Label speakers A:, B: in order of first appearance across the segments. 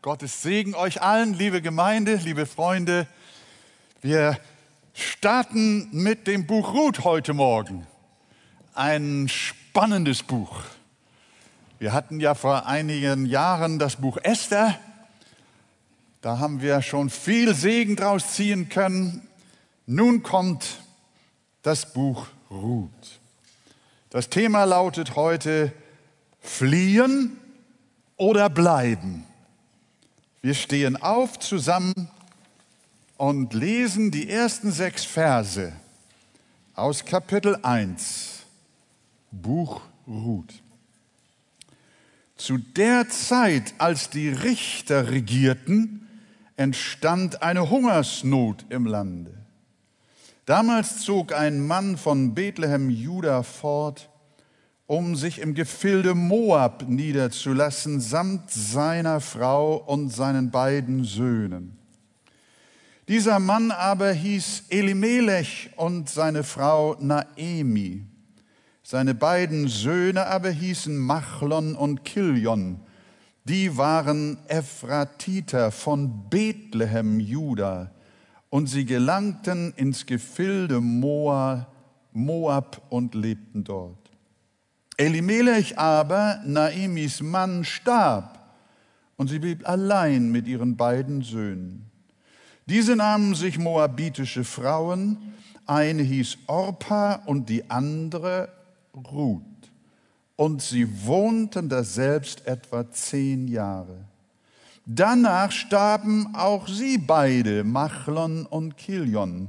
A: Gottes Segen euch allen, liebe Gemeinde, liebe Freunde. Wir starten mit dem Buch Ruth heute Morgen. Ein spannendes Buch. Wir hatten ja vor einigen Jahren das Buch Esther. Da haben wir schon viel Segen draus ziehen können. Nun kommt das Buch Ruth. Das Thema lautet heute Fliehen oder bleiben. Wir stehen auf zusammen und lesen die ersten sechs Verse aus Kapitel 1, Buch Ruth. Zu der Zeit, als die Richter regierten, entstand eine Hungersnot im Lande. Damals zog ein Mann von Bethlehem Juda fort, um sich im Gefilde Moab niederzulassen, samt seiner Frau und seinen beiden Söhnen. Dieser Mann aber hieß Elimelech und seine Frau Naemi. Seine beiden Söhne aber hießen Machlon und Kilion. Die waren Ephratiter von Bethlehem, Juda, und sie gelangten ins Gefilde Moab und lebten dort. Elimelech aber, Naemis Mann, starb und sie blieb allein mit ihren beiden Söhnen. Diese nahmen sich moabitische Frauen, eine hieß Orpa und die andere Ruth. Und sie wohnten da selbst etwa zehn Jahre. Danach starben auch sie beide, Machlon und Kilion,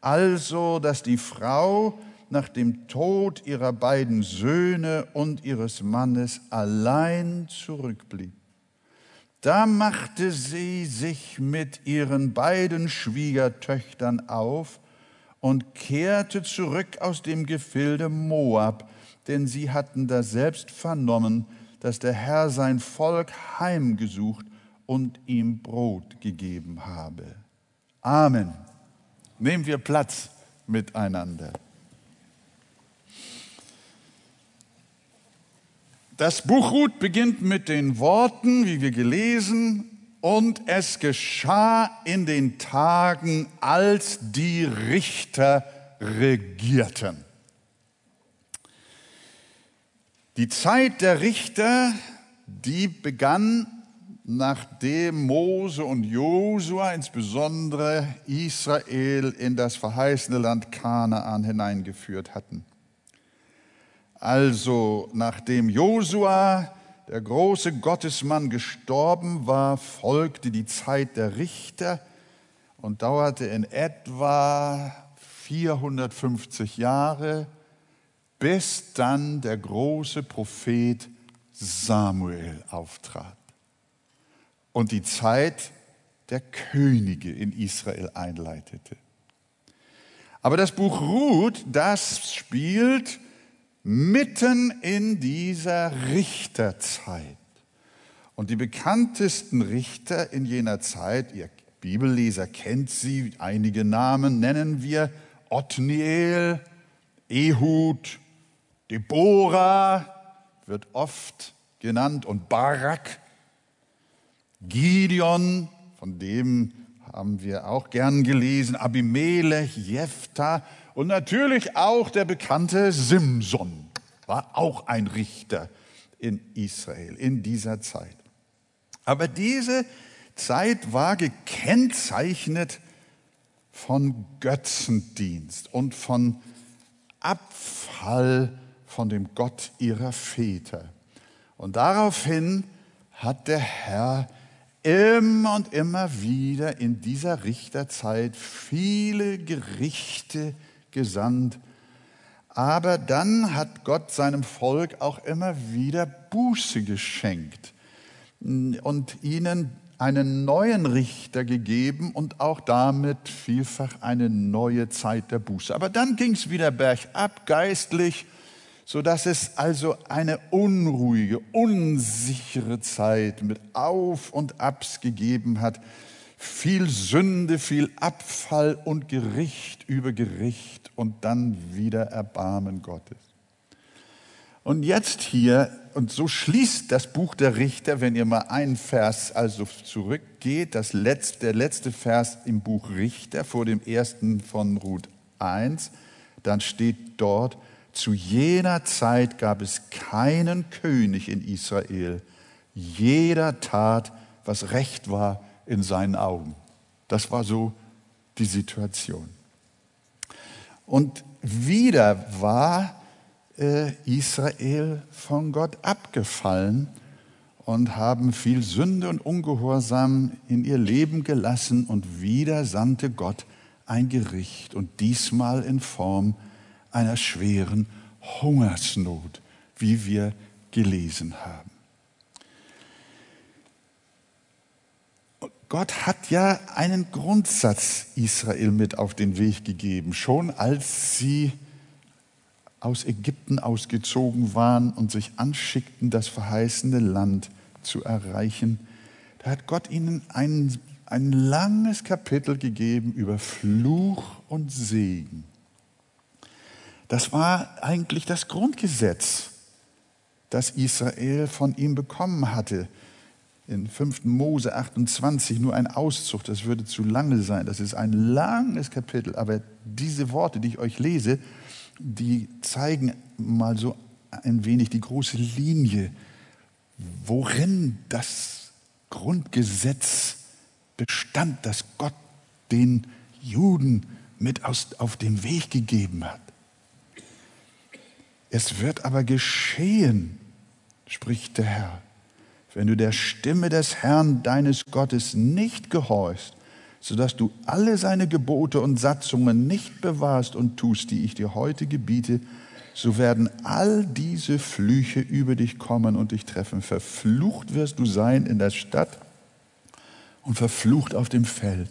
A: also dass die Frau nach dem Tod ihrer beiden Söhne und ihres Mannes allein zurückblieb. Da machte sie sich mit ihren beiden Schwiegertöchtern auf und kehrte zurück aus dem Gefilde Moab, denn sie hatten da selbst vernommen, dass der Herr sein Volk heimgesucht und ihm Brot gegeben habe. Amen. Nehmen wir Platz miteinander. Das Buch Ruth beginnt mit den Worten, wie wir gelesen, und es geschah in den Tagen, als die Richter regierten. Die Zeit der Richter, die begann, nachdem Mose und Josua, insbesondere Israel, in das verheißene Land Kanaan hineingeführt hatten. Also nachdem Josua, der große Gottesmann, gestorben war, folgte die Zeit der Richter und dauerte in etwa 450 Jahre, bis dann der große Prophet Samuel auftrat und die Zeit der Könige in Israel einleitete. Aber das Buch Ruth, das spielt mitten in dieser Richterzeit. Und die bekanntesten Richter in jener Zeit, ihr Bibelleser kennt sie, einige Namen nennen wir, Othniel, Ehud, Deborah wird oft genannt und Barak, Gideon, von dem haben wir auch gern gelesen, Abimelech, Jephthah und natürlich auch der bekannte Simson war auch ein Richter in Israel in dieser Zeit. Aber diese Zeit war gekennzeichnet von Götzendienst und von Abfall von dem Gott ihrer Väter. Und daraufhin hat der Herr immer und immer wieder in dieser Richterzeit viele Gerichte gesandt. Aber dann hat Gott seinem Volk auch immer wieder Buße geschenkt und ihnen einen neuen Richter gegeben und auch damit vielfach eine neue Zeit der Buße. Aber dann ging es wieder bergab geistlich, so dass es also eine unruhige, unsichere Zeit mit Auf und Abs gegeben hat, viel Sünde, viel Abfall und Gericht über Gericht und dann wieder Erbarmen Gottes. Und jetzt hier, und so schließt das Buch der Richter, wenn ihr mal einen Vers also zurückgeht, das letzte, der letzte Vers im Buch Richter vor dem ersten von Ruth 1, dann steht dort, zu jener Zeit gab es keinen König in Israel. Jeder tat, was recht war in seinen Augen. Das war so die Situation. Und wieder war äh, Israel von Gott abgefallen und haben viel Sünde und Ungehorsam in ihr Leben gelassen und wieder sandte Gott ein Gericht und diesmal in Form einer schweren Hungersnot, wie wir gelesen haben. Gott hat ja einen Grundsatz Israel mit auf den Weg gegeben, schon als sie aus Ägypten ausgezogen waren und sich anschickten, das verheißene Land zu erreichen. Da hat Gott ihnen ein, ein langes Kapitel gegeben über Fluch und Segen. Das war eigentlich das Grundgesetz, das Israel von ihm bekommen hatte in 5. Mose 28 nur ein Auszug, das würde zu lange sein. Das ist ein langes Kapitel, aber diese Worte, die ich euch lese, die zeigen mal so ein wenig die große Linie, worin das Grundgesetz bestand, das Gott den Juden mit aus, auf den Weg gegeben hat. Es wird aber geschehen, spricht der Herr wenn du der Stimme des Herrn deines Gottes nicht gehorchst, sodass du alle seine Gebote und Satzungen nicht bewahrst und tust, die ich dir heute gebiete, so werden all diese Flüche über dich kommen und dich treffen. Verflucht wirst du sein in der Stadt und verflucht auf dem Feld.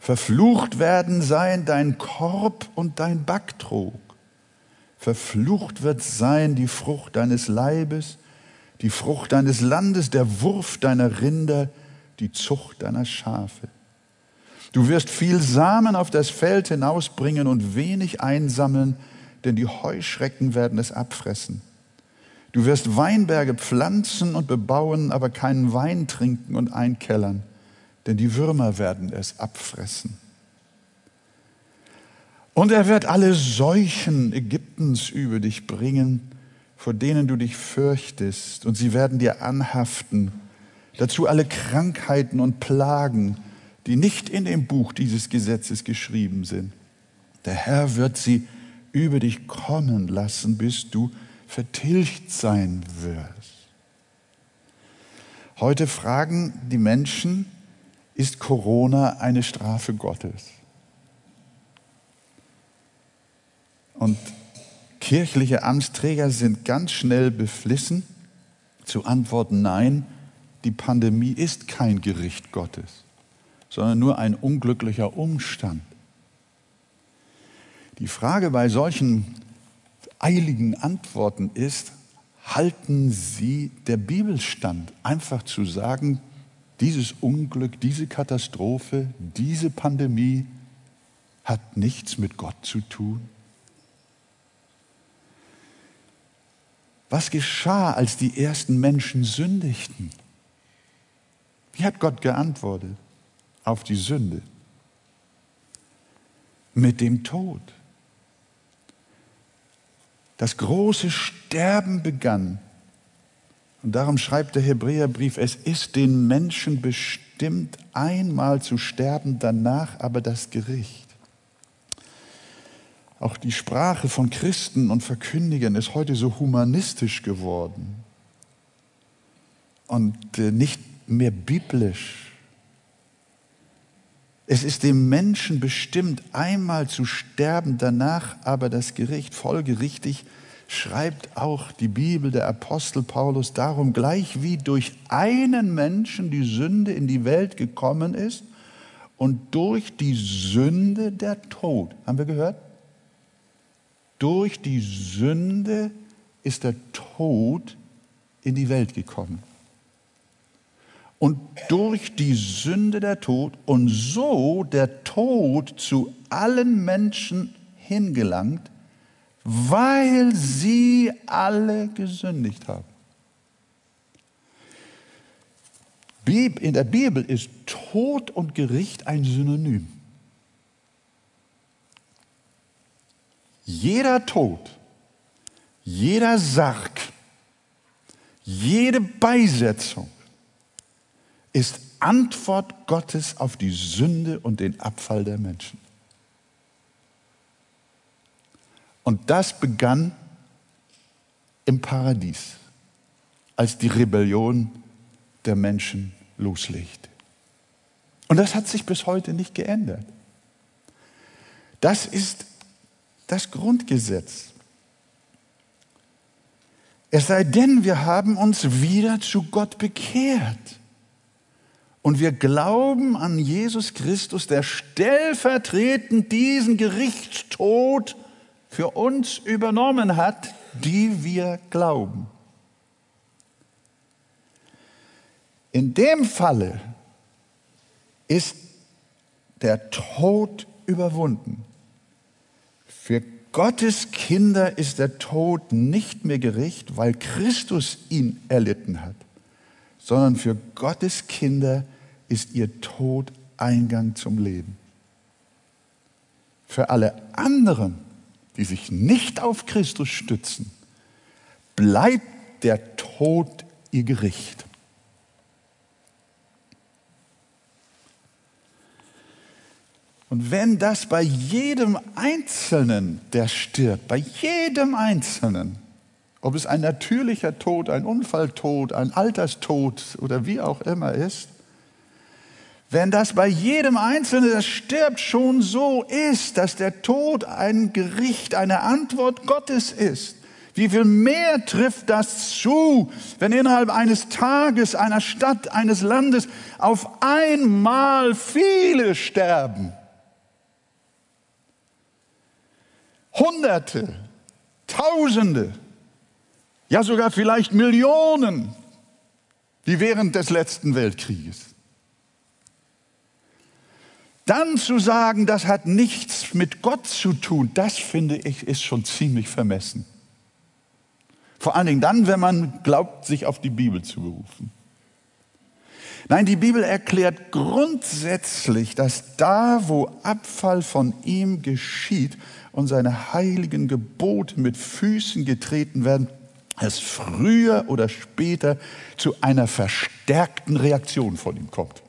A: Verflucht werden sein dein Korb und dein Backtrog. Verflucht wird sein die Frucht deines Leibes die Frucht deines Landes, der Wurf deiner Rinder, die Zucht deiner Schafe. Du wirst viel Samen auf das Feld hinausbringen und wenig einsammeln, denn die Heuschrecken werden es abfressen. Du wirst Weinberge pflanzen und bebauen, aber keinen Wein trinken und einkellern, denn die Würmer werden es abfressen. Und er wird alle Seuchen Ägyptens über dich bringen, vor denen du dich fürchtest, und sie werden dir anhaften. Dazu alle Krankheiten und Plagen, die nicht in dem Buch dieses Gesetzes geschrieben sind. Der Herr wird sie über dich kommen lassen, bis du vertilgt sein wirst. Heute fragen die Menschen, ist Corona eine Strafe Gottes? Und Kirchliche Amtsträger sind ganz schnell beflissen zu antworten, nein, die Pandemie ist kein Gericht Gottes, sondern nur ein unglücklicher Umstand. Die Frage bei solchen eiligen Antworten ist, halten Sie der Bibel stand, einfach zu sagen, dieses Unglück, diese Katastrophe, diese Pandemie hat nichts mit Gott zu tun? Was geschah, als die ersten Menschen sündigten? Wie hat Gott geantwortet auf die Sünde? Mit dem Tod. Das große Sterben begann. Und darum schreibt der Hebräerbrief, es ist den Menschen bestimmt, einmal zu sterben, danach aber das Gericht. Auch die Sprache von Christen und Verkündigern ist heute so humanistisch geworden und äh, nicht mehr biblisch. Es ist dem Menschen bestimmt, einmal zu sterben, danach aber das Gericht. Folgerichtig schreibt auch die Bibel der Apostel Paulus darum, gleich wie durch einen Menschen die Sünde in die Welt gekommen ist und durch die Sünde der Tod. Haben wir gehört? Durch die Sünde ist der Tod in die Welt gekommen. Und durch die Sünde der Tod und so der Tod zu allen Menschen hingelangt, weil sie alle gesündigt haben. In der Bibel ist Tod und Gericht ein Synonym. Jeder Tod, jeder Sarg, jede Beisetzung ist Antwort Gottes auf die Sünde und den Abfall der Menschen. Und das begann im Paradies, als die Rebellion der Menschen loslegte. Und das hat sich bis heute nicht geändert. Das ist das Grundgesetz. Es sei denn, wir haben uns wieder zu Gott bekehrt. Und wir glauben an Jesus Christus, der stellvertretend diesen Gerichtstod für uns übernommen hat, die wir glauben. In dem Falle ist der Tod überwunden. Für Gottes Kinder ist der Tod nicht mehr Gericht, weil Christus ihn erlitten hat, sondern für Gottes Kinder ist ihr Tod Eingang zum Leben. Für alle anderen die sich nicht auf Christus stützen, bleibt der Tod ihr Gericht. Und wenn das bei jedem Einzelnen, der stirbt, bei jedem Einzelnen, ob es ein natürlicher Tod, ein Unfalltod, ein Alterstod oder wie auch immer ist, wenn das bei jedem Einzelnen, der stirbt, schon so ist, dass der Tod ein Gericht, eine Antwort Gottes ist, wie viel mehr trifft das zu, wenn innerhalb eines Tages, einer Stadt, eines Landes auf einmal viele sterben? Hunderte, Tausende, ja sogar vielleicht Millionen, wie während des letzten Weltkrieges. Dann zu sagen, das hat nichts mit Gott zu tun, das finde ich ist schon ziemlich vermessen. Vor allen Dingen dann, wenn man glaubt, sich auf die Bibel zu berufen. Nein, die Bibel erklärt grundsätzlich, dass da, wo Abfall von ihm geschieht und seine heiligen Gebote mit Füßen getreten werden, es früher oder später zu einer verstärkten Reaktion von ihm kommt.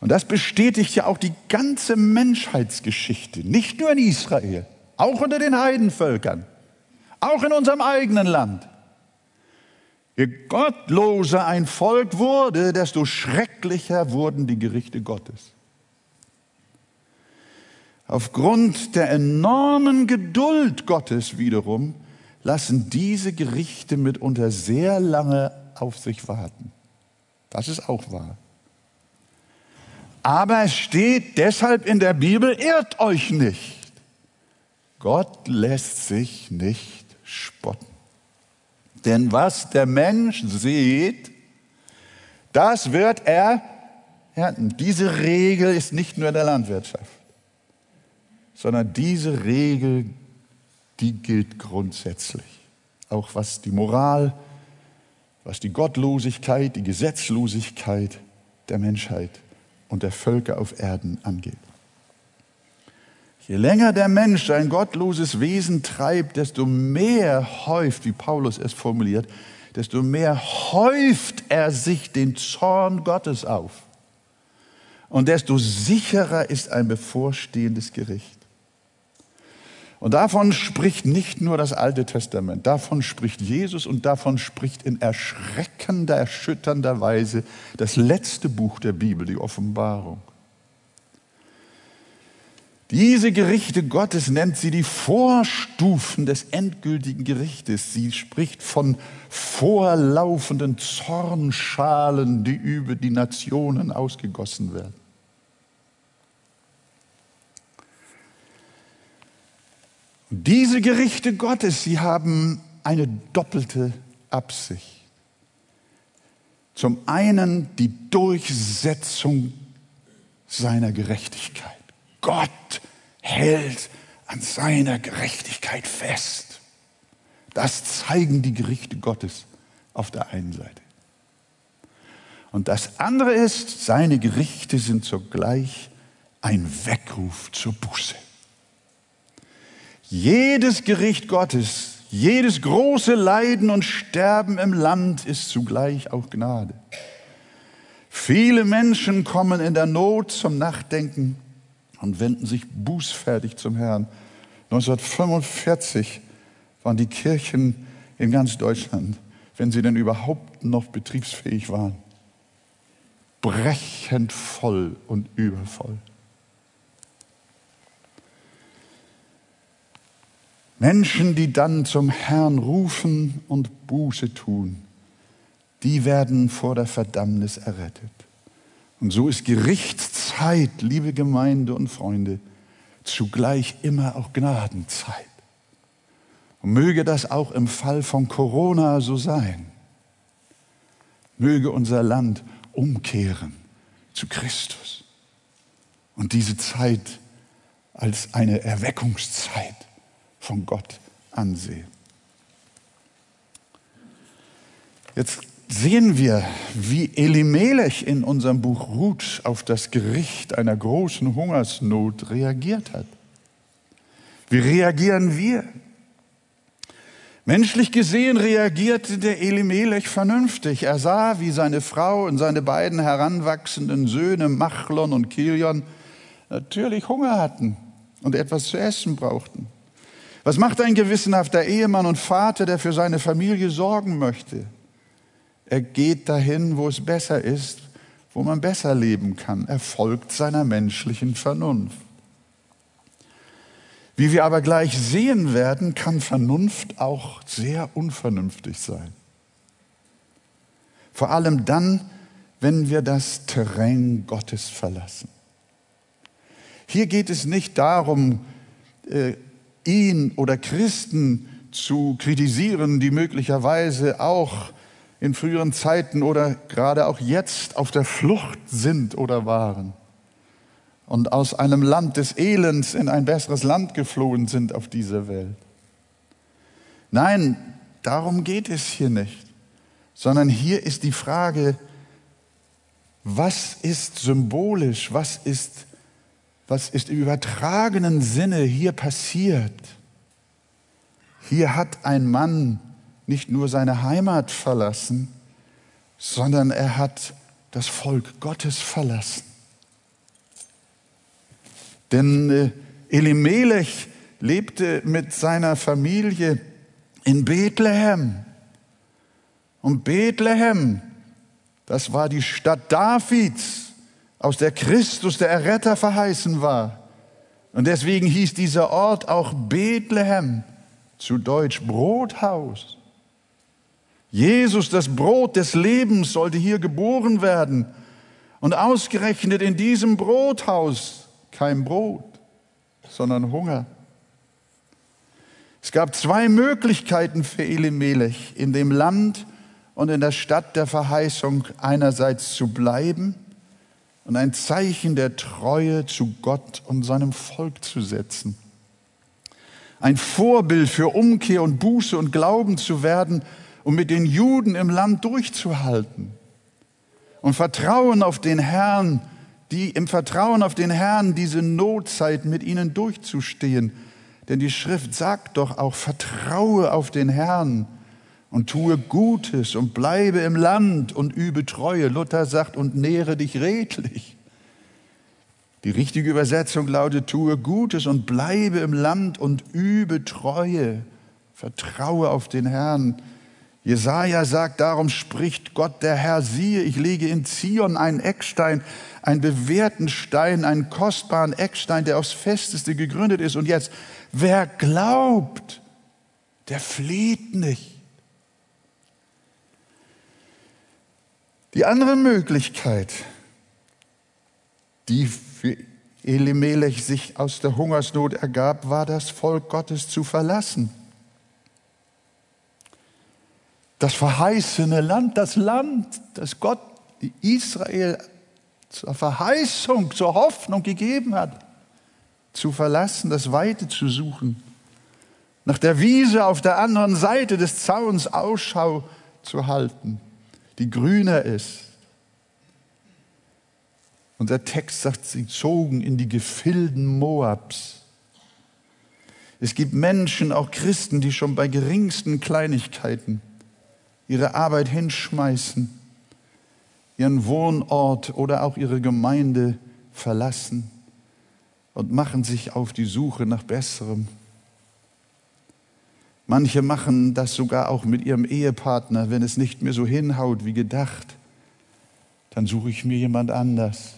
A: Und das bestätigt ja auch die ganze Menschheitsgeschichte, nicht nur in Israel, auch unter den Heidenvölkern, auch in unserem eigenen Land. Je gottloser ein Volk wurde, desto schrecklicher wurden die Gerichte Gottes. Aufgrund der enormen Geduld Gottes wiederum lassen diese Gerichte mitunter sehr lange auf sich warten. Das ist auch wahr. Aber es steht deshalb in der Bibel, irrt euch nicht. Gott lässt sich nicht spotten. Denn was der Mensch sieht, das wird er ernten. Diese Regel ist nicht nur in der Landwirtschaft, sondern diese Regel, die gilt grundsätzlich. Auch was die Moral, was die Gottlosigkeit, die Gesetzlosigkeit der Menschheit und der Völker auf Erden angeht. Je länger der Mensch sein gottloses Wesen treibt, desto mehr häuft, wie Paulus es formuliert, desto mehr häuft er sich den Zorn Gottes auf. Und desto sicherer ist ein bevorstehendes Gericht. Und davon spricht nicht nur das Alte Testament, davon spricht Jesus und davon spricht in erschreckender, erschütternder Weise das letzte Buch der Bibel, die Offenbarung. Diese Gerichte Gottes nennt sie die Vorstufen des endgültigen Gerichtes. Sie spricht von vorlaufenden Zornschalen, die über die Nationen ausgegossen werden. Diese Gerichte Gottes, sie haben eine doppelte Absicht. Zum einen die Durchsetzung seiner Gerechtigkeit. Gott hält an seiner Gerechtigkeit fest. Das zeigen die Gerichte Gottes auf der einen Seite. Und das andere ist, seine Gerichte sind zugleich ein Weckruf zur Buße. Jedes Gericht Gottes, jedes große Leiden und Sterben im Land ist zugleich auch Gnade. Viele Menschen kommen in der Not zum Nachdenken und wenden sich bußfertig zum Herrn. 1945 waren die Kirchen in ganz Deutschland, wenn sie denn überhaupt noch betriebsfähig waren, brechend voll und übervoll. Menschen, die dann zum Herrn rufen und Buße tun, die werden vor der Verdammnis errettet. Und so ist Gerichtszeit, liebe Gemeinde und Freunde, zugleich immer auch Gnadenzeit. Und möge das auch im Fall von Corona so sein. Möge unser Land umkehren zu Christus und diese Zeit als eine Erweckungszeit von Gott ansehen. Jetzt sehen wir, wie Elimelech in unserem Buch Ruth auf das Gericht einer großen Hungersnot reagiert hat. Wie reagieren wir? Menschlich gesehen reagierte der Elimelech vernünftig. Er sah, wie seine Frau und seine beiden heranwachsenden Söhne Machlon und Kilion natürlich Hunger hatten und etwas zu essen brauchten. Was macht ein gewissenhafter Ehemann und Vater, der für seine Familie sorgen möchte? Er geht dahin, wo es besser ist, wo man besser leben kann. Er folgt seiner menschlichen Vernunft. Wie wir aber gleich sehen werden, kann Vernunft auch sehr unvernünftig sein. Vor allem dann, wenn wir das Terrain Gottes verlassen. Hier geht es nicht darum, äh, ihn oder Christen zu kritisieren, die möglicherweise auch in früheren Zeiten oder gerade auch jetzt auf der Flucht sind oder waren und aus einem Land des Elends in ein besseres Land geflohen sind auf dieser Welt. Nein, darum geht es hier nicht, sondern hier ist die Frage, was ist symbolisch, was ist, was ist im übertragenen Sinne hier passiert? Hier hat ein Mann nicht nur seine Heimat verlassen, sondern er hat das Volk Gottes verlassen. Denn äh, Elimelech lebte mit seiner Familie in Bethlehem. Und Bethlehem, das war die Stadt Davids, aus der Christus der Erretter verheißen war. Und deswegen hieß dieser Ort auch Bethlehem, zu Deutsch Brothaus. Jesus, das Brot des Lebens, sollte hier geboren werden. Und ausgerechnet in diesem Brothaus kein Brot, sondern Hunger. Es gab zwei Möglichkeiten für Elimelech, in dem Land und in der Stadt der Verheißung einerseits zu bleiben und ein Zeichen der Treue zu Gott und seinem Volk zu setzen. Ein Vorbild für Umkehr und Buße und Glauben zu werden um mit den Juden im Land durchzuhalten. Und Vertrauen auf den Herrn, die im Vertrauen auf den Herrn diese Notzeit mit ihnen durchzustehen. Denn die Schrift sagt doch auch, vertraue auf den Herrn und tue Gutes und bleibe im Land und übe Treue. Luther sagt, und nähre dich redlich. Die richtige Übersetzung lautet, tue Gutes und bleibe im Land und übe Treue. Vertraue auf den Herrn. Jesaja sagt, darum spricht Gott der Herr, siehe, ich lege in Zion einen Eckstein, einen bewährten Stein, einen kostbaren Eckstein, der aufs Festeste gegründet ist. Und jetzt, wer glaubt, der flieht nicht. Die andere Möglichkeit, die für Elimelech sich aus der Hungersnot ergab, war das Volk Gottes zu verlassen das verheißene Land, das Land, das Gott Israel zur Verheißung, zur Hoffnung gegeben hat, zu verlassen, das Weite zu suchen, nach der Wiese auf der anderen Seite des Zauns Ausschau zu halten, die grüner ist. Und der Text sagt, sie zogen in die Gefilden Moabs. Es gibt Menschen, auch Christen, die schon bei geringsten Kleinigkeiten ihre Arbeit hinschmeißen, ihren Wohnort oder auch ihre Gemeinde verlassen und machen sich auf die Suche nach Besserem. Manche machen das sogar auch mit ihrem Ehepartner, wenn es nicht mehr so hinhaut wie gedacht, dann suche ich mir jemand anders.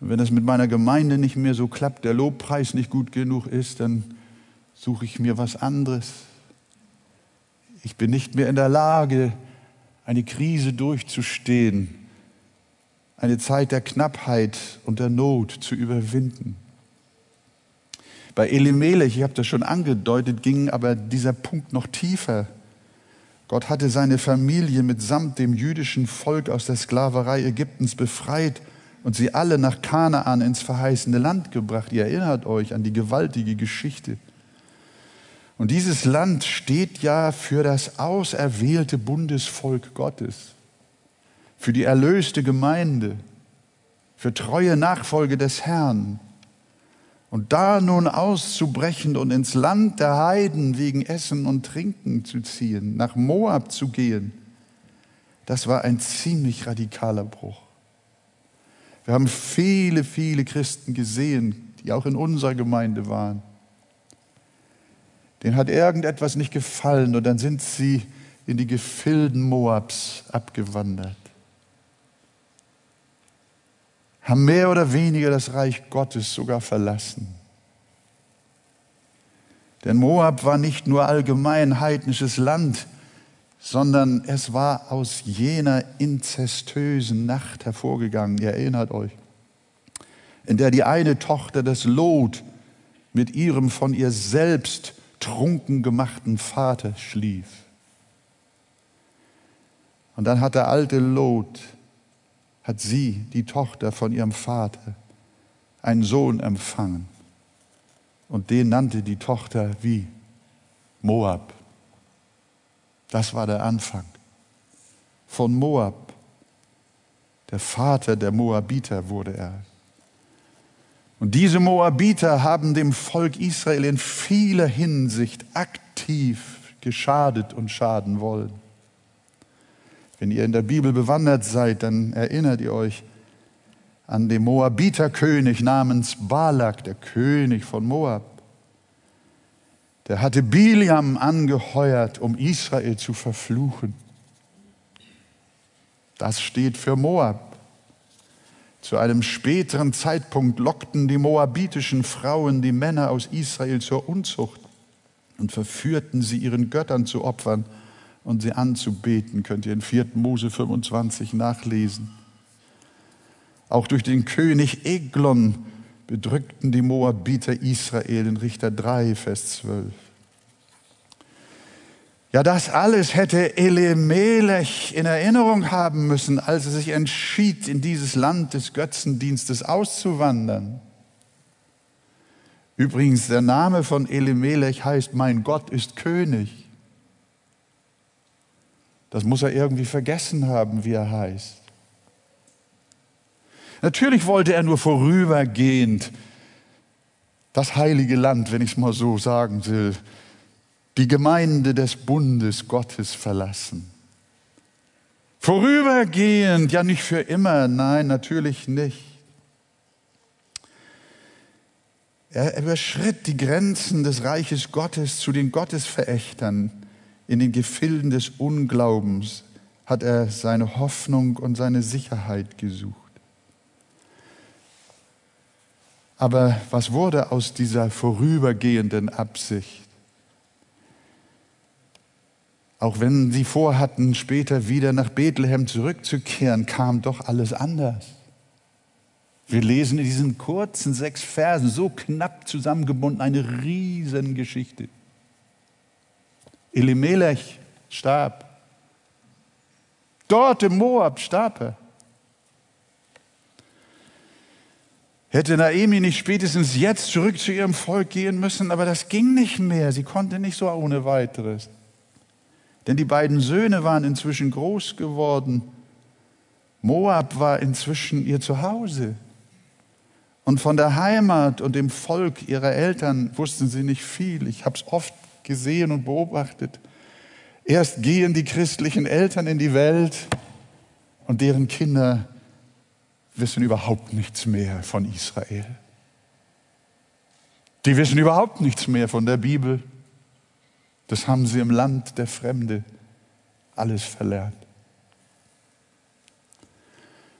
A: Und wenn es mit meiner Gemeinde nicht mehr so klappt, der Lobpreis nicht gut genug ist, dann suche ich mir was anderes. Ich bin nicht mehr in der Lage, eine Krise durchzustehen, eine Zeit der Knappheit und der Not zu überwinden. Bei Elimelech, ich habe das schon angedeutet, ging aber dieser Punkt noch tiefer. Gott hatte seine Familie mitsamt dem jüdischen Volk aus der Sklaverei Ägyptens befreit und sie alle nach Kanaan ins verheißene Land gebracht. Ihr erinnert euch an die gewaltige Geschichte. Und dieses Land steht ja für das auserwählte Bundesvolk Gottes, für die erlöste Gemeinde, für treue Nachfolge des Herrn. Und da nun auszubrechen und ins Land der Heiden wegen Essen und Trinken zu ziehen, nach Moab zu gehen, das war ein ziemlich radikaler Bruch. Wir haben viele, viele Christen gesehen, die auch in unserer Gemeinde waren. Denen hat irgendetwas nicht gefallen und dann sind sie in die Gefilden Moabs abgewandert. Haben mehr oder weniger das Reich Gottes sogar verlassen. Denn Moab war nicht nur allgemein heidnisches Land, sondern es war aus jener inzestösen Nacht hervorgegangen, ihr erinnert euch, in der die eine Tochter des Lot mit ihrem von ihr selbst trunken gemachten Vater schlief. Und dann hat der alte Lot hat sie, die Tochter von ihrem Vater, einen Sohn empfangen. Und den nannte die Tochter wie? Moab. Das war der Anfang. Von Moab. Der Vater der Moabiter wurde er. Und diese Moabiter haben dem Volk Israel in vieler Hinsicht aktiv geschadet und schaden wollen. Wenn ihr in der Bibel bewandert seid, dann erinnert ihr euch an den Moabiterkönig namens Balak, der König von Moab. Der hatte Biliam angeheuert, um Israel zu verfluchen. Das steht für Moab. Zu einem späteren Zeitpunkt lockten die moabitischen Frauen die Männer aus Israel zur Unzucht und verführten sie ihren Göttern zu opfern und sie anzubeten, könnt ihr in 4. Mose 25 nachlesen. Auch durch den König Eglon bedrückten die Moabiter Israel in Richter 3, Vers 12. Ja, das alles hätte Elimelech in Erinnerung haben müssen, als er sich entschied, in dieses Land des Götzendienstes auszuwandern. Übrigens, der Name von Elimelech heißt, mein Gott ist König. Das muss er irgendwie vergessen haben, wie er heißt. Natürlich wollte er nur vorübergehend das heilige Land, wenn ich es mal so sagen will, die Gemeinde des Bundes Gottes verlassen. Vorübergehend, ja nicht für immer, nein, natürlich nicht. Er überschritt die Grenzen des Reiches Gottes zu den Gottesverächtern in den Gefilden des Unglaubens hat er seine Hoffnung und seine Sicherheit gesucht. Aber was wurde aus dieser vorübergehenden Absicht? Auch wenn sie vorhatten, später wieder nach Bethlehem zurückzukehren, kam doch alles anders. Wir lesen in diesen kurzen sechs Versen, so knapp zusammengebunden, eine Riesengeschichte. Elimelech starb. Dort im Moab starb er. Hätte Naemi nicht spätestens jetzt zurück zu ihrem Volk gehen müssen, aber das ging nicht mehr. Sie konnte nicht so ohne weiteres. Denn die beiden Söhne waren inzwischen groß geworden. Moab war inzwischen ihr Zuhause. Und von der Heimat und dem Volk ihrer Eltern wussten sie nicht viel. Ich habe es oft gesehen und beobachtet. Erst gehen die christlichen Eltern in die Welt und deren Kinder wissen überhaupt nichts mehr von Israel. Die wissen überhaupt nichts mehr von der Bibel. Das haben sie im Land der Fremde alles verlernt.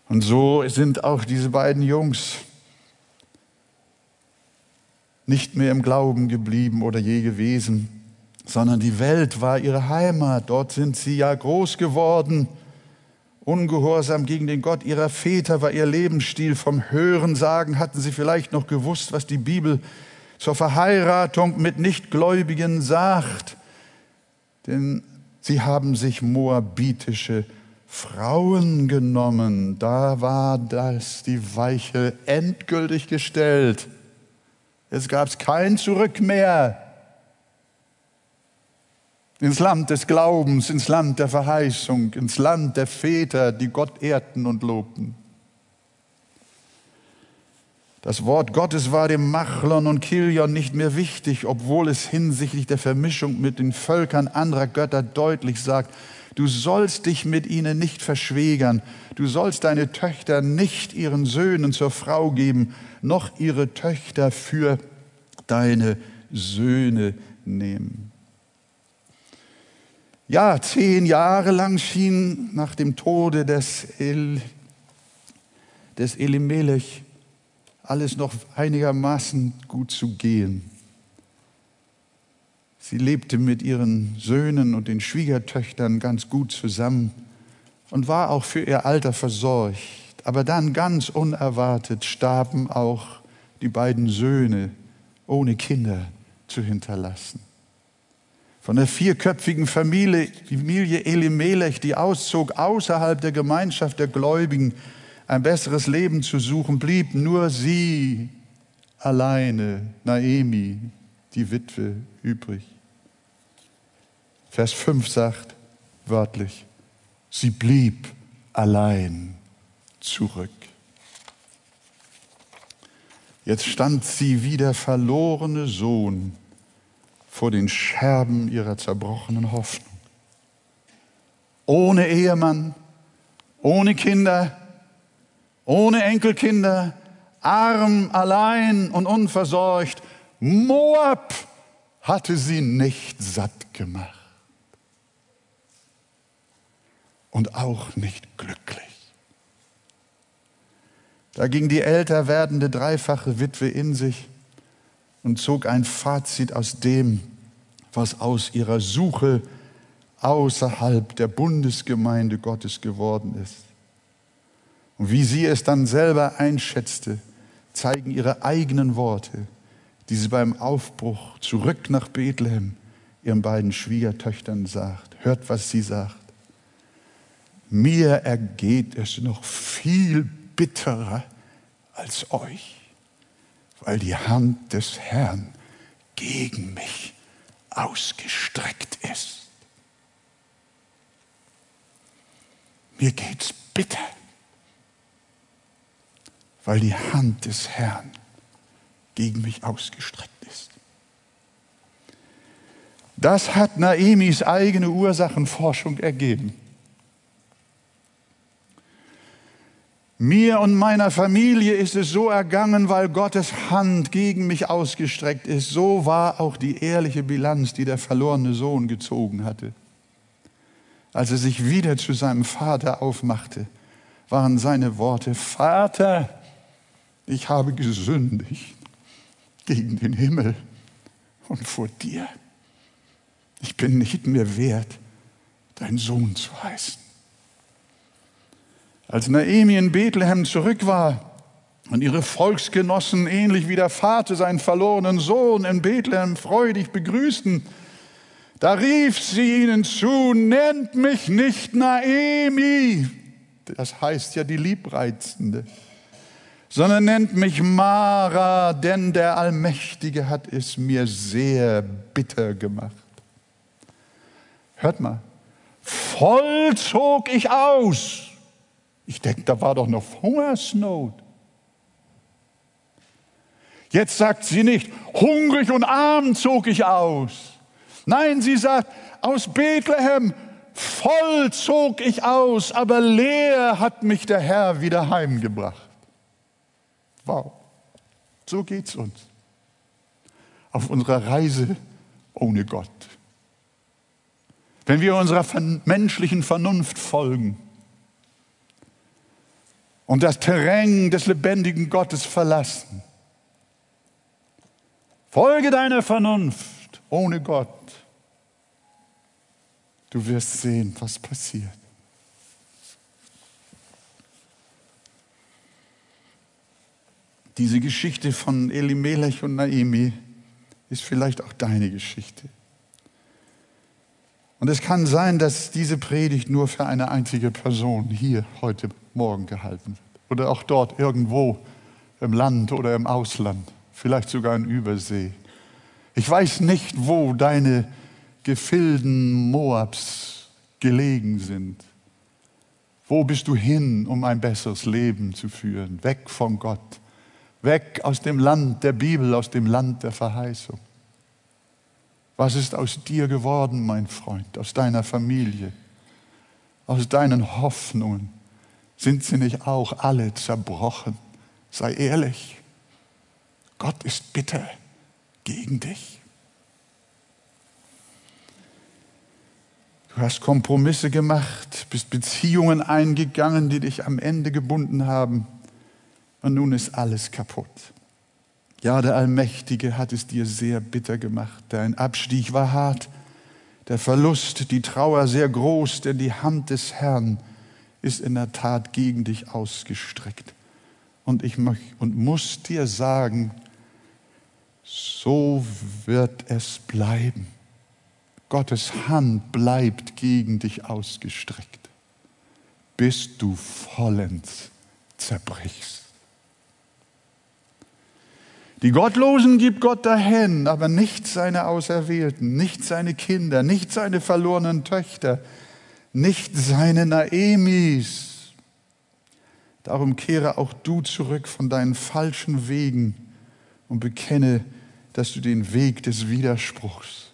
A: Und so sind auch diese beiden Jungs nicht mehr im Glauben geblieben oder je gewesen, sondern die Welt war ihre Heimat. Dort sind sie ja groß geworden. Ungehorsam gegen den Gott ihrer Väter war ihr Lebensstil. Vom Hörensagen hatten sie vielleicht noch gewusst, was die Bibel zur Verheiratung mit Nichtgläubigen sagt. Denn sie haben sich moabitische Frauen genommen. Da war das die Weiche endgültig gestellt. Es gab kein Zurück mehr ins Land des Glaubens, ins Land der Verheißung, ins Land der Väter, die Gott ehrten und lobten. Das Wort Gottes war dem Machlon und Kilion nicht mehr wichtig, obwohl es hinsichtlich der Vermischung mit den Völkern anderer Götter deutlich sagt, du sollst dich mit ihnen nicht verschwägern, du sollst deine Töchter nicht ihren Söhnen zur Frau geben, noch ihre Töchter für deine Söhne nehmen. Ja, zehn Jahre lang schien nach dem Tode des, El, des Elimelech alles noch einigermaßen gut zu gehen. Sie lebte mit ihren Söhnen und den Schwiegertöchtern ganz gut zusammen und war auch für ihr Alter versorgt. Aber dann ganz unerwartet starben auch die beiden Söhne, ohne Kinder zu hinterlassen. Von der vierköpfigen Familie, Familie Elimelech, die auszog, außerhalb der Gemeinschaft der Gläubigen ein besseres Leben zu suchen, blieb nur sie alleine, Naemi, die Witwe, übrig. Vers 5 sagt wörtlich, sie blieb allein zurück. Jetzt stand sie wie der verlorene Sohn vor den Scherben ihrer zerbrochenen Hoffnung. Ohne Ehemann, ohne Kinder, ohne Enkelkinder, arm, allein und unversorgt. Moab hatte sie nicht satt gemacht und auch nicht glücklich. Da ging die älter werdende dreifache Witwe in sich und zog ein Fazit aus dem, was aus ihrer Suche außerhalb der Bundesgemeinde Gottes geworden ist. Und wie sie es dann selber einschätzte, zeigen ihre eigenen Worte, die sie beim Aufbruch zurück nach Bethlehem ihren beiden Schwiegertöchtern sagt. Hört, was sie sagt. Mir ergeht es noch viel bitterer als euch, weil die Hand des Herrn gegen mich ausgestreckt ist. Mir geht's bitter, weil die Hand des Herrn gegen mich ausgestreckt ist. Das hat Naemis eigene Ursachenforschung ergeben. Mir und meiner Familie ist es so ergangen, weil Gottes Hand gegen mich ausgestreckt ist. So war auch die ehrliche Bilanz, die der verlorene Sohn gezogen hatte. Als er sich wieder zu seinem Vater aufmachte, waren seine Worte, Vater, ich habe gesündigt gegen den Himmel und vor dir. Ich bin nicht mehr wert, dein Sohn zu heißen. Als Naemi in Bethlehem zurück war und ihre Volksgenossen ähnlich wie der Vater seinen verlorenen Sohn in Bethlehem freudig begrüßten, da rief sie ihnen zu, nennt mich nicht Naemi, das heißt ja die Liebreizende, sondern nennt mich Mara, denn der Allmächtige hat es mir sehr bitter gemacht. Hört mal, voll zog ich aus. Ich denke, da war doch noch Hungersnot. Jetzt sagt sie nicht, hungrig und arm zog ich aus. Nein, sie sagt, aus Bethlehem voll zog ich aus, aber leer hat mich der Herr wieder heimgebracht. Wow, so geht's uns auf unserer Reise ohne Gott. Wenn wir unserer menschlichen Vernunft folgen und das Terrain des lebendigen Gottes verlassen, folge deiner Vernunft ohne Gott. Du wirst sehen, was passiert. Diese Geschichte von Elimelech und Naemi ist vielleicht auch deine Geschichte. Und es kann sein, dass diese Predigt nur für eine einzige Person hier heute Morgen gehalten wird. Oder auch dort irgendwo im Land oder im Ausland, vielleicht sogar in Übersee. Ich weiß nicht, wo deine Gefilden Moabs gelegen sind. Wo bist du hin, um ein besseres Leben zu führen? Weg von Gott weg aus dem Land der Bibel, aus dem Land der Verheißung. Was ist aus dir geworden, mein Freund, aus deiner Familie, aus deinen Hoffnungen? Sind sie nicht auch alle zerbrochen? Sei ehrlich, Gott ist bitter gegen dich. Du hast Kompromisse gemacht, bist Beziehungen eingegangen, die dich am Ende gebunden haben und nun ist alles kaputt. Ja, der Allmächtige hat es dir sehr bitter gemacht. Dein Abstieg war hart, der Verlust, die Trauer sehr groß, denn die Hand des Herrn ist in der Tat gegen dich ausgestreckt. Und ich möcht, und muss dir sagen, so wird es bleiben. Gottes Hand bleibt gegen dich ausgestreckt, bis du vollends zerbrichst. Die Gottlosen gibt Gott dahin, aber nicht seine Auserwählten, nicht seine Kinder, nicht seine verlorenen Töchter, nicht seine Naemis. Darum kehre auch du zurück von deinen falschen Wegen und bekenne, dass du den Weg des Widerspruchs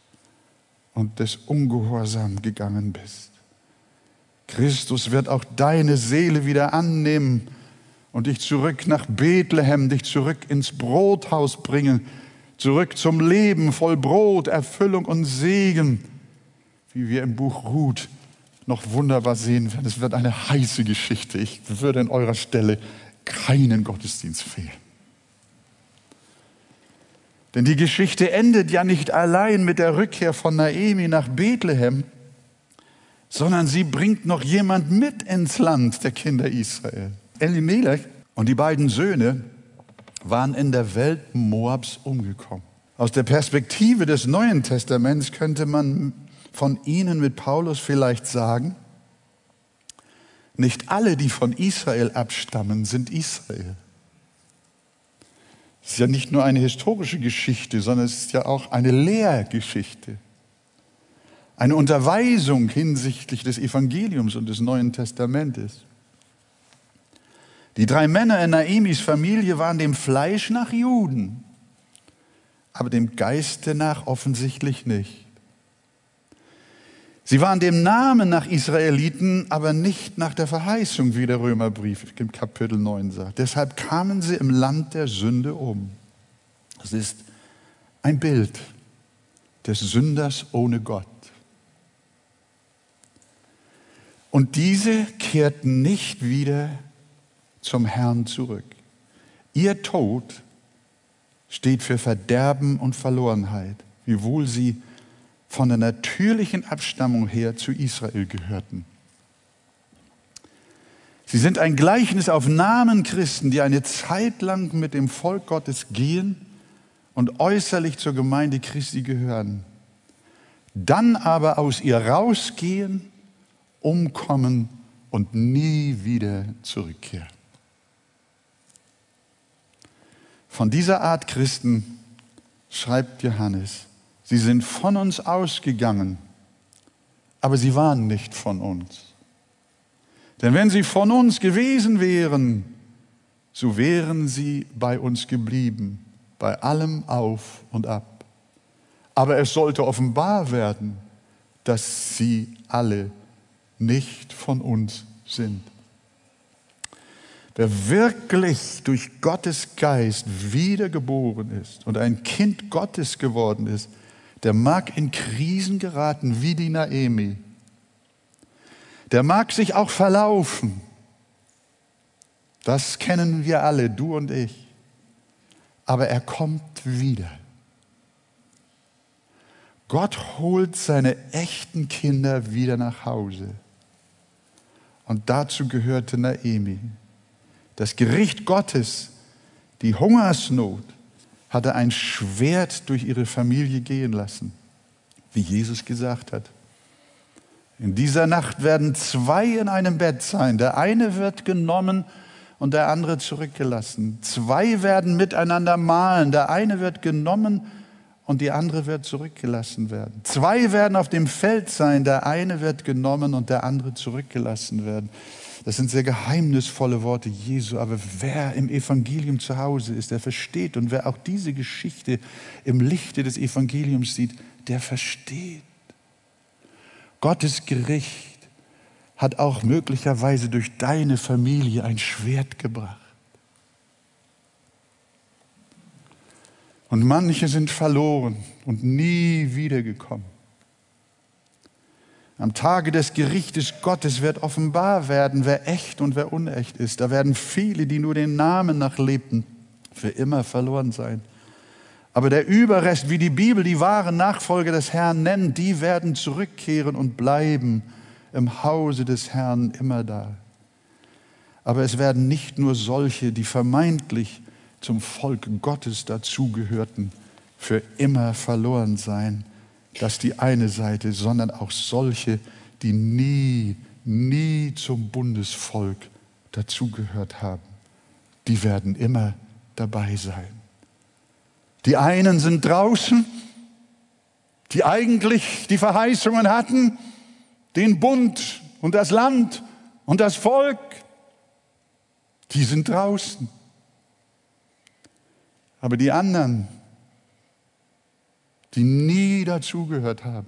A: und des Ungehorsam gegangen bist. Christus wird auch deine Seele wieder annehmen und dich zurück nach Bethlehem, dich zurück ins Brothaus bringen, zurück zum Leben voll Brot, Erfüllung und Segen, wie wir im Buch Ruth noch wunderbar sehen werden. Es wird eine heiße Geschichte. Ich würde an eurer Stelle keinen Gottesdienst fehlen. Denn die Geschichte endet ja nicht allein mit der Rückkehr von Naemi nach Bethlehem, sondern sie bringt noch jemand mit ins Land der Kinder Israel. Elimelech und die beiden Söhne waren in der Welt Moabs umgekommen. Aus der Perspektive des Neuen Testaments könnte man von ihnen mit Paulus vielleicht sagen, nicht alle, die von Israel abstammen, sind Israel. Es ist ja nicht nur eine historische Geschichte, sondern es ist ja auch eine Lehrgeschichte. Eine Unterweisung hinsichtlich des Evangeliums und des Neuen Testamentes. Die drei Männer in Naemis Familie waren dem Fleisch nach Juden, aber dem Geiste nach offensichtlich nicht. Sie waren dem Namen nach Israeliten, aber nicht nach der Verheißung, wie der Römerbrief im Kapitel 9 sagt. Deshalb kamen sie im Land der Sünde um. Das ist ein Bild des Sünders ohne Gott. Und diese kehrten nicht wieder zum Herrn zurück. Ihr Tod steht für Verderben und Verlorenheit, wiewohl sie von der natürlichen Abstammung her zu Israel gehörten. Sie sind ein Gleichnis auf Namen Christen, die eine Zeit lang mit dem Volk Gottes gehen und äußerlich zur Gemeinde Christi gehören, dann aber aus ihr rausgehen, umkommen und nie wieder zurückkehren. Von dieser Art Christen schreibt Johannes, sie sind von uns ausgegangen, aber sie waren nicht von uns. Denn wenn sie von uns gewesen wären, so wären sie bei uns geblieben, bei allem auf und ab. Aber es sollte offenbar werden, dass sie alle nicht von uns sind. Wer wirklich durch Gottes Geist wiedergeboren ist und ein Kind Gottes geworden ist, der mag in Krisen geraten wie die Naemi. Der mag sich auch verlaufen. Das kennen wir alle, du und ich. Aber er kommt wieder. Gott holt seine echten Kinder wieder nach Hause. Und dazu gehörte Naemi. Das Gericht Gottes, die Hungersnot, hatte ein Schwert durch ihre Familie gehen lassen, wie Jesus gesagt hat. In dieser Nacht werden zwei in einem Bett sein. Der eine wird genommen und der andere zurückgelassen. Zwei werden miteinander malen. Der eine wird genommen und die andere wird zurückgelassen werden. Zwei werden auf dem Feld sein. Der eine wird genommen und der andere zurückgelassen werden. Das sind sehr geheimnisvolle Worte Jesu, aber wer im Evangelium zu Hause ist, der versteht und wer auch diese Geschichte im Lichte des Evangeliums sieht, der versteht. Gottes Gericht hat auch möglicherweise durch deine Familie ein Schwert gebracht. Und manche sind verloren und nie wiedergekommen. Am Tage des Gerichtes Gottes wird offenbar werden, wer echt und wer unecht ist. Da werden viele, die nur den Namen nach lebten, für immer verloren sein. Aber der Überrest, wie die Bibel die wahren Nachfolger des Herrn nennt, die werden zurückkehren und bleiben im Hause des Herrn immer da. Aber es werden nicht nur solche, die vermeintlich zum Volk Gottes dazugehörten, für immer verloren sein, dass die eine Seite, sondern auch solche, die nie, nie zum Bundesvolk dazugehört haben, die werden immer dabei sein. Die einen sind draußen, die eigentlich die Verheißungen hatten, den Bund und das Land und das Volk, die sind draußen. Aber die anderen, die nie dazugehört haben,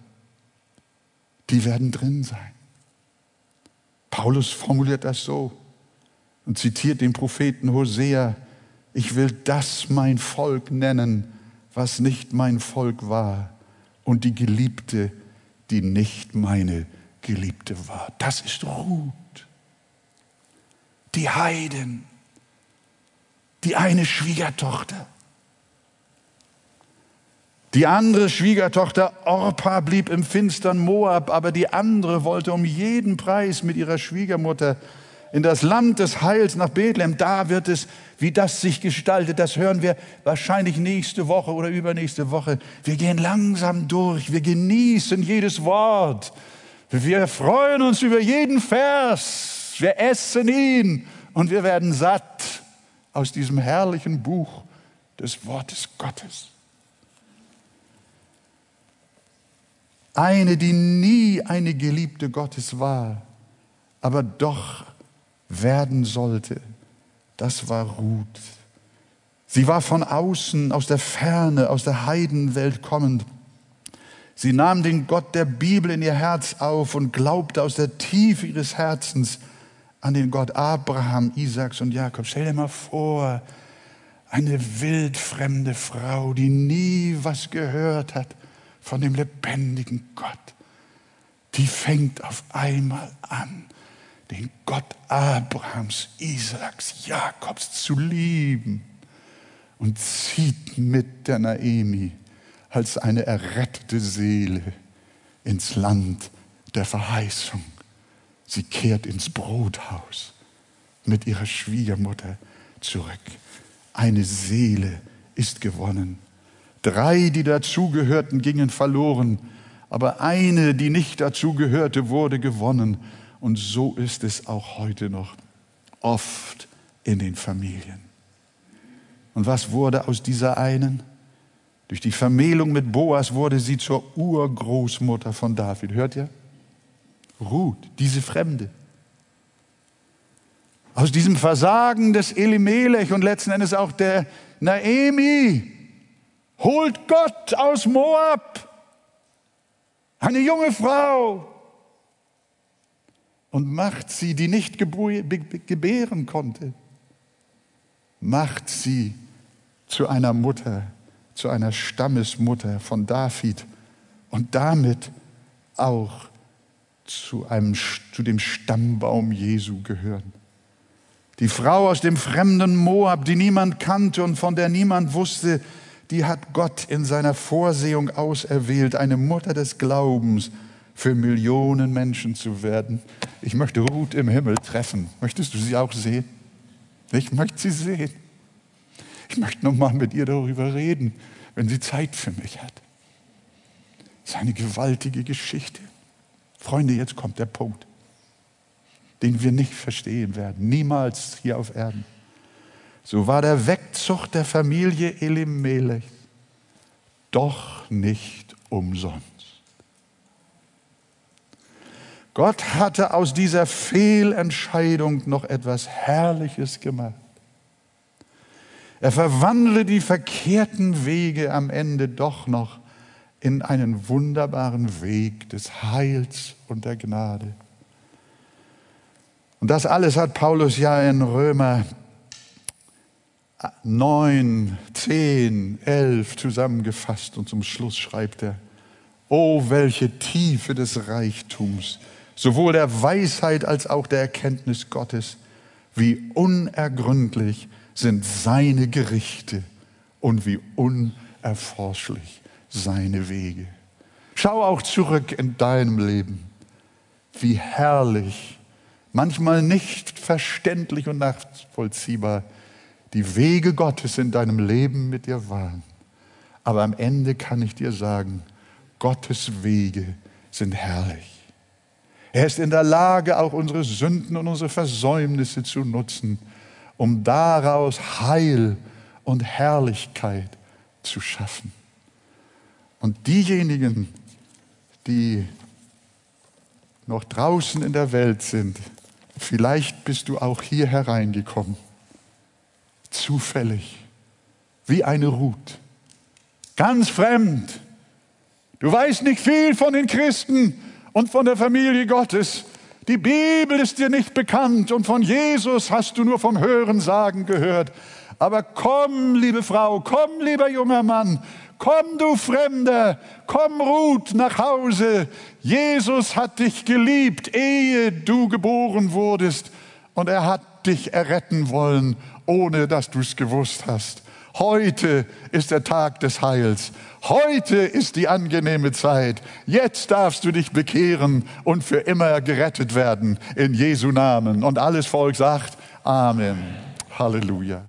A: die werden drin sein. Paulus formuliert das so und zitiert den Propheten Hosea, ich will das mein Volk nennen, was nicht mein Volk war, und die Geliebte, die nicht meine Geliebte war. Das ist Ruth. Die Heiden, die eine Schwiegertochter, die andere Schwiegertochter Orpa blieb im finstern Moab, aber die andere wollte um jeden Preis mit ihrer Schwiegermutter in das Land des Heils nach Bethlehem. Da wird es, wie das sich gestaltet, das hören wir wahrscheinlich nächste Woche oder übernächste Woche. Wir gehen langsam durch, wir genießen jedes Wort. Wir freuen uns über jeden Vers, wir essen ihn und wir werden satt aus diesem herrlichen Buch des Wortes Gottes. Eine, die nie eine Geliebte Gottes war, aber doch werden sollte. Das war Ruth. Sie war von außen, aus der Ferne, aus der Heidenwelt kommend. Sie nahm den Gott der Bibel in ihr Herz auf und glaubte aus der Tiefe ihres Herzens an den Gott Abraham, Isaaks und Jakob. Stell dir mal vor, eine wildfremde Frau, die nie was gehört hat von dem lebendigen Gott, die fängt auf einmal an, den Gott Abrahams, Isaaks, Jakobs zu lieben und zieht mit der Naemi als eine errettete Seele ins Land der Verheißung. Sie kehrt ins Brothaus mit ihrer Schwiegermutter zurück. Eine Seele ist gewonnen. Drei, die dazugehörten, gingen verloren, aber eine, die nicht dazugehörte, wurde gewonnen. Und so ist es auch heute noch oft in den Familien. Und was wurde aus dieser einen? Durch die Vermählung mit Boas wurde sie zur Urgroßmutter von David. Hört ihr? Ruth, diese Fremde. Aus diesem Versagen des Elimelech und letzten Endes auch der Naemi holt Gott aus Moab eine junge Frau und macht sie, die nicht gebären konnte, macht sie zu einer Mutter, zu einer Stammesmutter von David und damit auch zu, einem, zu dem Stammbaum Jesu gehören. Die Frau aus dem fremden Moab, die niemand kannte und von der niemand wusste, die hat Gott in seiner Vorsehung auserwählt, eine Mutter des Glaubens für Millionen Menschen zu werden. Ich möchte Ruth im Himmel treffen. Möchtest du sie auch sehen? Ich möchte sie sehen. Ich möchte noch mal mit ihr darüber reden, wenn sie Zeit für mich hat. Das ist eine gewaltige Geschichte. Freunde, jetzt kommt der Punkt den wir nicht verstehen werden, niemals hier auf Erden. So war der Wegzug der Familie Elimelech doch nicht umsonst. Gott hatte aus dieser Fehlentscheidung noch etwas Herrliches gemacht. Er verwandle die verkehrten Wege am Ende doch noch in einen wunderbaren Weg des Heils und der Gnade. Und das alles hat Paulus ja in Römer 9, 10, 11 zusammengefasst und zum Schluss schreibt er, oh, welche Tiefe des Reichtums, sowohl der Weisheit als auch der Erkenntnis Gottes, wie unergründlich sind seine Gerichte und wie unerforschlich seine Wege. Schau auch zurück in deinem Leben, wie herrlich manchmal nicht verständlich und nachvollziehbar die Wege Gottes in deinem Leben mit dir waren. Aber am Ende kann ich dir sagen, Gottes Wege sind herrlich. Er ist in der Lage, auch unsere Sünden und unsere Versäumnisse zu nutzen, um daraus Heil und Herrlichkeit zu schaffen. Und diejenigen, die noch draußen in der Welt sind, Vielleicht bist du auch hier hereingekommen, zufällig, wie eine Ruth, ganz fremd. Du weißt nicht viel von den Christen und von der Familie Gottes. Die Bibel ist dir nicht bekannt und von Jesus hast du nur vom Hörensagen gehört. Aber komm, liebe Frau, komm, lieber junger Mann, Komm, du Fremder, komm, Ruth, nach Hause. Jesus hat dich geliebt, ehe du geboren wurdest. Und er hat dich erretten wollen, ohne dass du es gewusst hast. Heute ist der Tag des Heils. Heute ist die angenehme Zeit. Jetzt darfst du dich bekehren und für immer gerettet werden in Jesu Namen. Und alles Volk sagt Amen. Halleluja.